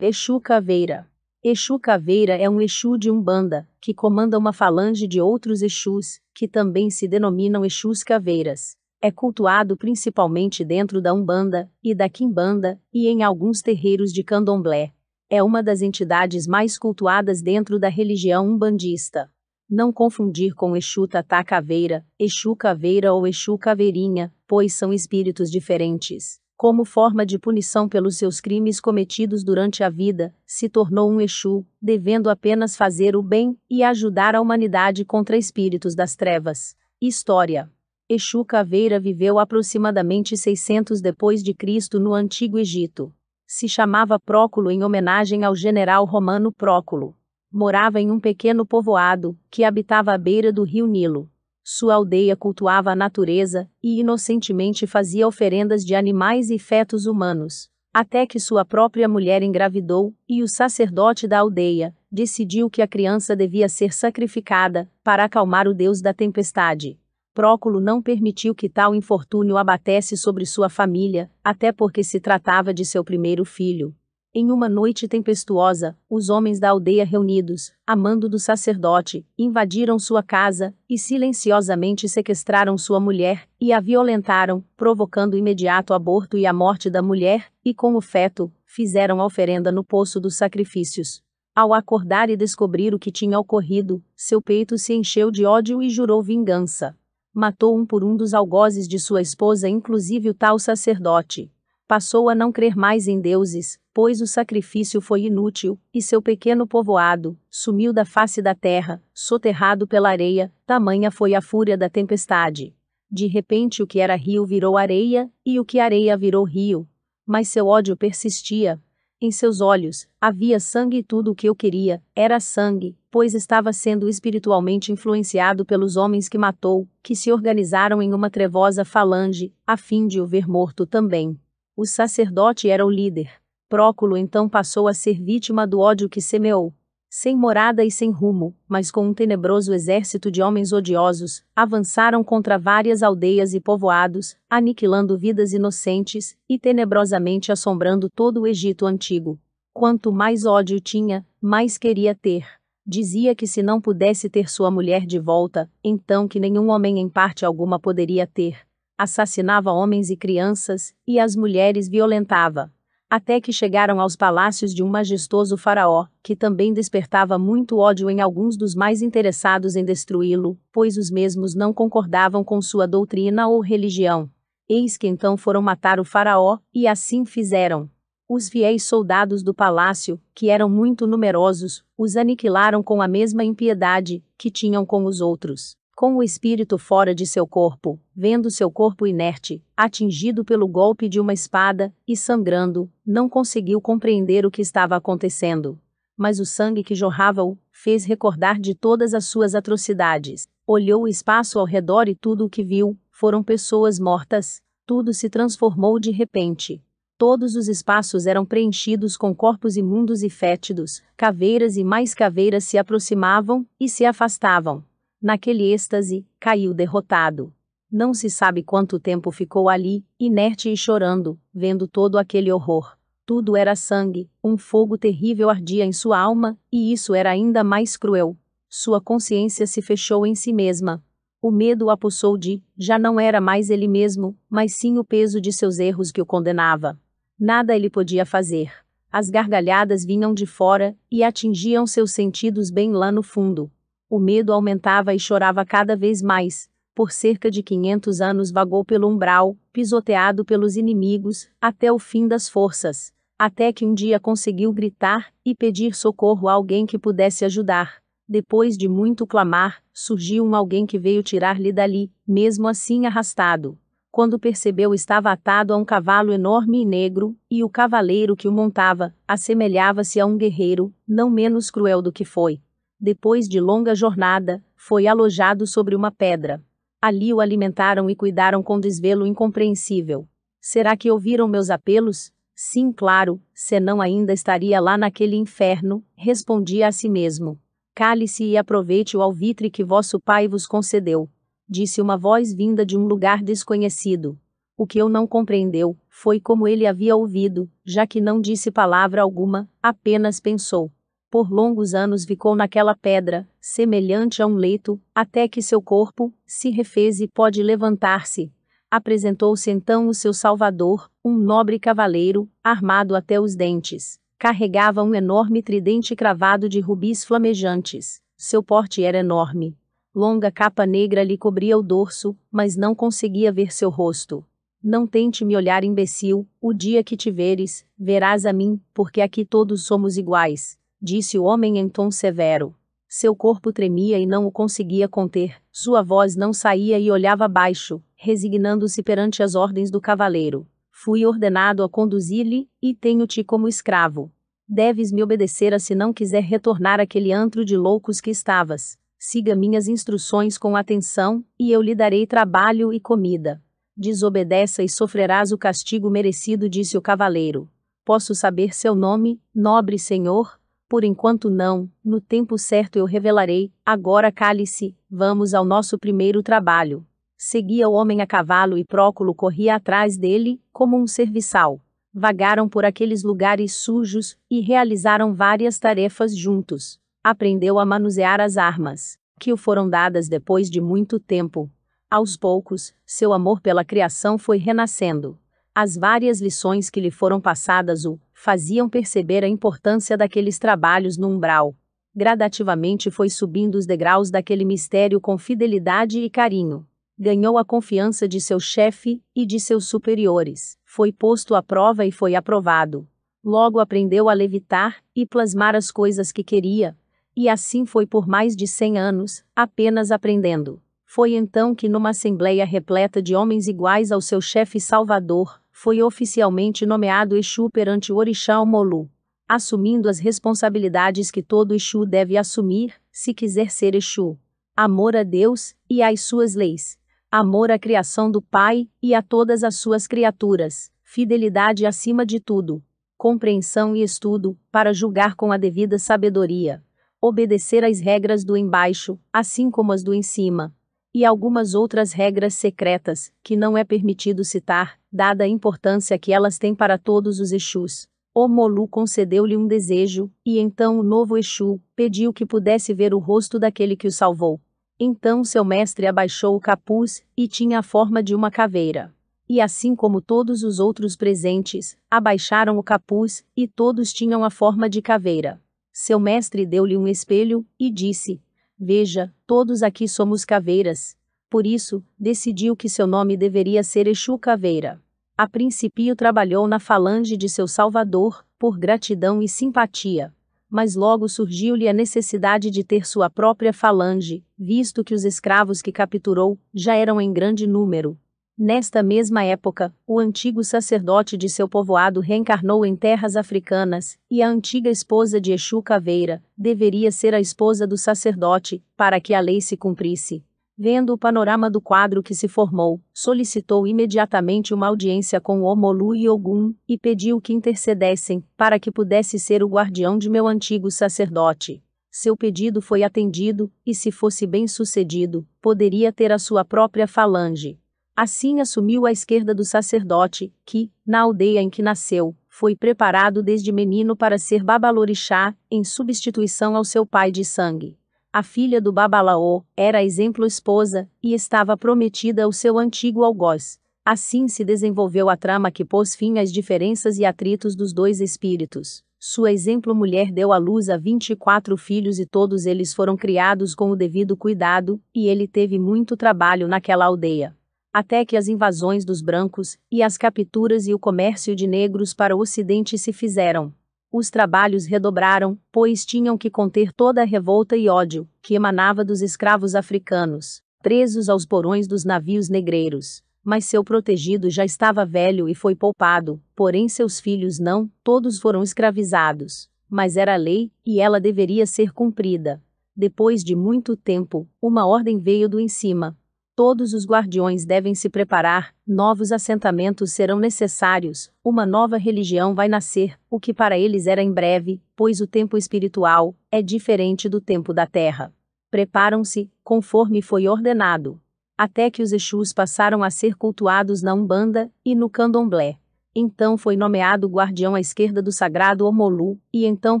Exu Caveira. Exu Caveira é um Exu de Umbanda, que comanda uma falange de outros Exus, que também se denominam Exus Caveiras. É cultuado principalmente dentro da Umbanda e da Quimbanda e em alguns terreiros de Candomblé. É uma das entidades mais cultuadas dentro da religião umbandista. Não confundir com Exu Tatá Caveira, Exu Caveira ou Exu Caveirinha, pois são espíritos diferentes. Como forma de punição pelos seus crimes cometidos durante a vida, se tornou um Exu, devendo apenas fazer o bem e ajudar a humanidade contra espíritos das trevas. História Exu Caveira viveu aproximadamente 600 depois de Cristo no Antigo Egito. Se chamava Próculo em homenagem ao general romano Próculo morava em um pequeno povoado, que habitava à beira do rio Nilo. Sua aldeia cultuava a natureza e inocentemente fazia oferendas de animais e fetos humanos. Até que sua própria mulher engravidou, e o sacerdote da aldeia decidiu que a criança devia ser sacrificada, para acalmar o deus da tempestade. Próculo não permitiu que tal infortúnio abatesse sobre sua família, até porque se tratava de seu primeiro filho. Em uma noite tempestuosa, os homens da aldeia reunidos, a mando do sacerdote, invadiram sua casa e silenciosamente sequestraram sua mulher e a violentaram, provocando imediato aborto e a morte da mulher, e com o feto, fizeram oferenda no poço dos sacrifícios. Ao acordar e descobrir o que tinha ocorrido, seu peito se encheu de ódio e jurou vingança. Matou um por um dos algozes de sua esposa, inclusive o tal sacerdote passou a não crer mais em deuses, pois o sacrifício foi inútil, e seu pequeno povoado sumiu da face da terra, soterrado pela areia, tamanha foi a fúria da tempestade. De repente, o que era rio virou areia, e o que areia virou rio. Mas seu ódio persistia. Em seus olhos havia sangue e tudo o que eu queria era sangue, pois estava sendo espiritualmente influenciado pelos homens que matou, que se organizaram em uma trevosa falange, a fim de o ver morto também. O sacerdote era o líder. Próculo então passou a ser vítima do ódio que semeou. Sem morada e sem rumo, mas com um tenebroso exército de homens odiosos, avançaram contra várias aldeias e povoados, aniquilando vidas inocentes e tenebrosamente assombrando todo o Egito antigo. Quanto mais ódio tinha, mais queria ter. Dizia que se não pudesse ter sua mulher de volta, então que nenhum homem em parte alguma poderia ter assassinava homens e crianças, e as mulheres violentava. Até que chegaram aos palácios de um majestoso faraó, que também despertava muito ódio em alguns dos mais interessados em destruí-lo, pois os mesmos não concordavam com sua doutrina ou religião. Eis que então foram matar o faraó, e assim fizeram. Os fiéis soldados do palácio, que eram muito numerosos, os aniquilaram com a mesma impiedade que tinham com os outros com o espírito fora de seu corpo, vendo seu corpo inerte, atingido pelo golpe de uma espada, e sangrando, não conseguiu compreender o que estava acontecendo. Mas o sangue que jorrava o fez recordar de todas as suas atrocidades. Olhou o espaço ao redor e tudo o que viu foram pessoas mortas. Tudo se transformou de repente. Todos os espaços eram preenchidos com corpos imundos e fétidos, caveiras e mais caveiras se aproximavam e se afastavam. Naquele êxtase, caiu derrotado. Não se sabe quanto tempo ficou ali, inerte e chorando, vendo todo aquele horror. Tudo era sangue, um fogo terrível ardia em sua alma, e isso era ainda mais cruel. Sua consciência se fechou em si mesma. O medo o apossou de, já não era mais ele mesmo, mas sim o peso de seus erros que o condenava. Nada ele podia fazer. As gargalhadas vinham de fora e atingiam seus sentidos bem lá no fundo. O medo aumentava e chorava cada vez mais. Por cerca de 500 anos vagou pelo umbral, pisoteado pelos inimigos, até o fim das forças. Até que um dia conseguiu gritar e pedir socorro a alguém que pudesse ajudar. Depois de muito clamar, surgiu um alguém que veio tirar-lhe dali, mesmo assim arrastado. Quando percebeu estava atado a um cavalo enorme e negro, e o cavaleiro que o montava assemelhava-se a um guerreiro, não menos cruel do que foi. Depois de longa jornada, foi alojado sobre uma pedra. Ali o alimentaram e cuidaram com desvelo incompreensível. Será que ouviram meus apelos? Sim, claro, senão ainda estaria lá naquele inferno, respondia a si mesmo. Cale-se e aproveite o alvitre que vosso pai vos concedeu. Disse uma voz vinda de um lugar desconhecido. O que eu não compreendeu foi como ele havia ouvido, já que não disse palavra alguma, apenas pensou. Por longos anos ficou naquela pedra, semelhante a um leito, até que seu corpo se refez e pode levantar-se. Apresentou-se então o seu salvador, um nobre cavaleiro, armado até os dentes. Carregava um enorme tridente cravado de rubis flamejantes. Seu porte era enorme. Longa capa negra lhe cobria o dorso, mas não conseguia ver seu rosto. Não tente me olhar imbecil, o dia que te veres, verás a mim, porque aqui todos somos iguais, disse o homem em tom severo. Seu corpo tremia e não o conseguia conter, sua voz não saía e olhava baixo, resignando-se perante as ordens do cavaleiro. Fui ordenado a conduzir-lhe, e tenho-te como escravo. Deves me obedecer a se não quiser retornar àquele antro de loucos que estavas. Siga minhas instruções com atenção, e eu lhe darei trabalho e comida desobedeça e sofrerás o castigo merecido, disse o cavaleiro. Posso saber seu nome, nobre senhor? Por enquanto não, no tempo certo eu revelarei, agora cale-se, vamos ao nosso primeiro trabalho. Seguia o homem a cavalo e Próculo corria atrás dele, como um serviçal. Vagaram por aqueles lugares sujos, e realizaram várias tarefas juntos. Aprendeu a manusear as armas, que o foram dadas depois de muito tempo, aos poucos, seu amor pela criação foi renascendo. As várias lições que lhe foram passadas o faziam perceber a importância daqueles trabalhos no umbral. Gradativamente foi subindo os degraus daquele mistério com fidelidade e carinho. Ganhou a confiança de seu chefe e de seus superiores. Foi posto à prova e foi aprovado. Logo aprendeu a levitar e plasmar as coisas que queria. E assim foi por mais de cem anos, apenas aprendendo. Foi então que, numa assembleia repleta de homens iguais ao seu chefe Salvador, foi oficialmente nomeado Exu perante Orixá Omolu, assumindo as responsabilidades que todo Exu deve assumir, se quiser ser Exu. Amor a Deus e às suas leis. Amor à criação do Pai e a todas as suas criaturas. Fidelidade acima de tudo. Compreensão e estudo, para julgar com a devida sabedoria. Obedecer às regras do embaixo, assim como as do em cima e algumas outras regras secretas, que não é permitido citar, dada a importância que elas têm para todos os Exus. O Molu concedeu-lhe um desejo, e então o novo Exu pediu que pudesse ver o rosto daquele que o salvou. Então seu mestre abaixou o capuz, e tinha a forma de uma caveira. E assim como todos os outros presentes, abaixaram o capuz, e todos tinham a forma de caveira. Seu mestre deu-lhe um espelho, e disse: Veja, todos aqui somos caveiras. Por isso, decidiu que seu nome deveria ser Exu Caveira. A princípio trabalhou na falange de seu salvador, por gratidão e simpatia. Mas logo surgiu-lhe a necessidade de ter sua própria falange, visto que os escravos que capturou já eram em grande número, Nesta mesma época, o antigo sacerdote de seu povoado reencarnou em terras africanas, e a antiga esposa de Exu Caveira deveria ser a esposa do sacerdote, para que a lei se cumprisse. Vendo o panorama do quadro que se formou, solicitou imediatamente uma audiência com Omolu e Ogum, e pediu que intercedessem, para que pudesse ser o guardião de meu antigo sacerdote. Seu pedido foi atendido, e se fosse bem sucedido, poderia ter a sua própria falange. Assim assumiu a esquerda do sacerdote, que, na aldeia em que nasceu, foi preparado desde menino para ser Babalorixá, em substituição ao seu pai de sangue. A filha do Babalaô era exemplo esposa, e estava prometida ao seu antigo algoz. Assim se desenvolveu a trama que pôs fim às diferenças e atritos dos dois espíritos. Sua exemplo mulher deu à luz a 24 filhos e todos eles foram criados com o devido cuidado, e ele teve muito trabalho naquela aldeia até que as invasões dos brancos, e as capturas e o comércio de negros para o Ocidente se fizeram. Os trabalhos redobraram, pois tinham que conter toda a revolta e ódio que emanava dos escravos africanos, presos aos porões dos navios negreiros. Mas seu protegido já estava velho e foi poupado, porém seus filhos não, todos foram escravizados. Mas era lei, e ela deveria ser cumprida. Depois de muito tempo, uma ordem veio do em cima, Todos os guardiões devem se preparar, novos assentamentos serão necessários, uma nova religião vai nascer, o que para eles era em breve, pois o tempo espiritual é diferente do tempo da terra. Preparam-se, conforme foi ordenado. até que os Exus passaram a ser cultuados na Umbanda e no Candomblé. Então foi nomeado guardião à esquerda do sagrado Omolu, e então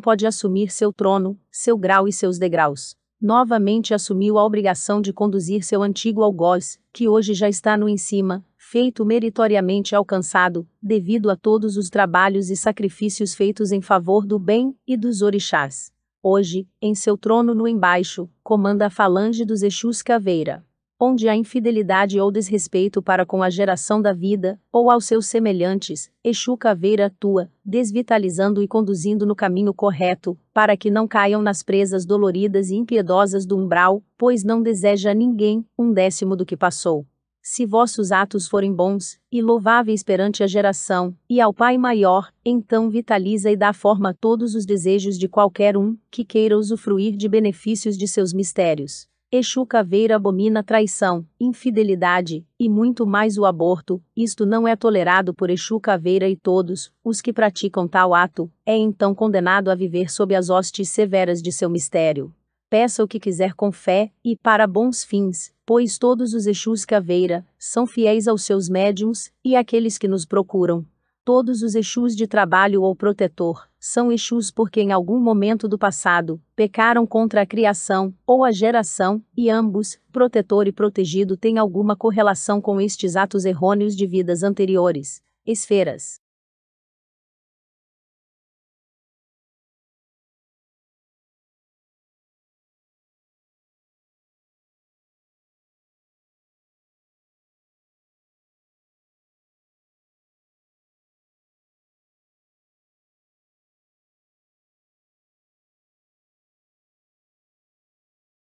pode assumir seu trono, seu grau e seus degraus. Novamente assumiu a obrigação de conduzir seu antigo algoz, que hoje já está no em cima, feito meritoriamente alcançado, devido a todos os trabalhos e sacrifícios feitos em favor do bem e dos orixás. Hoje, em seu trono no embaixo, comanda a falange dos Exus Caveira onde há infidelidade ou desrespeito para com a geração da vida, ou aos seus semelhantes, Exu Caveira atua, desvitalizando e conduzindo no caminho correto, para que não caiam nas presas doloridas e impiedosas do umbral, pois não deseja a ninguém um décimo do que passou. Se vossos atos forem bons, e louváveis perante a geração, e ao Pai Maior, então vitaliza e dá forma a todos os desejos de qualquer um, que queira usufruir de benefícios de seus mistérios. Exu Caveira abomina traição, infidelidade, e muito mais o aborto, isto não é tolerado por Exu Caveira e todos, os que praticam tal ato, é então condenado a viver sob as hostes severas de seu mistério. Peça o que quiser com fé, e para bons fins, pois todos os Exus Caveira, são fiéis aos seus médiums, e àqueles que nos procuram, Todos os Exus de trabalho ou protetor são Exus porque em algum momento do passado pecaram contra a criação ou a geração, e ambos, protetor e protegido, têm alguma correlação com estes atos errôneos de vidas anteriores. Esferas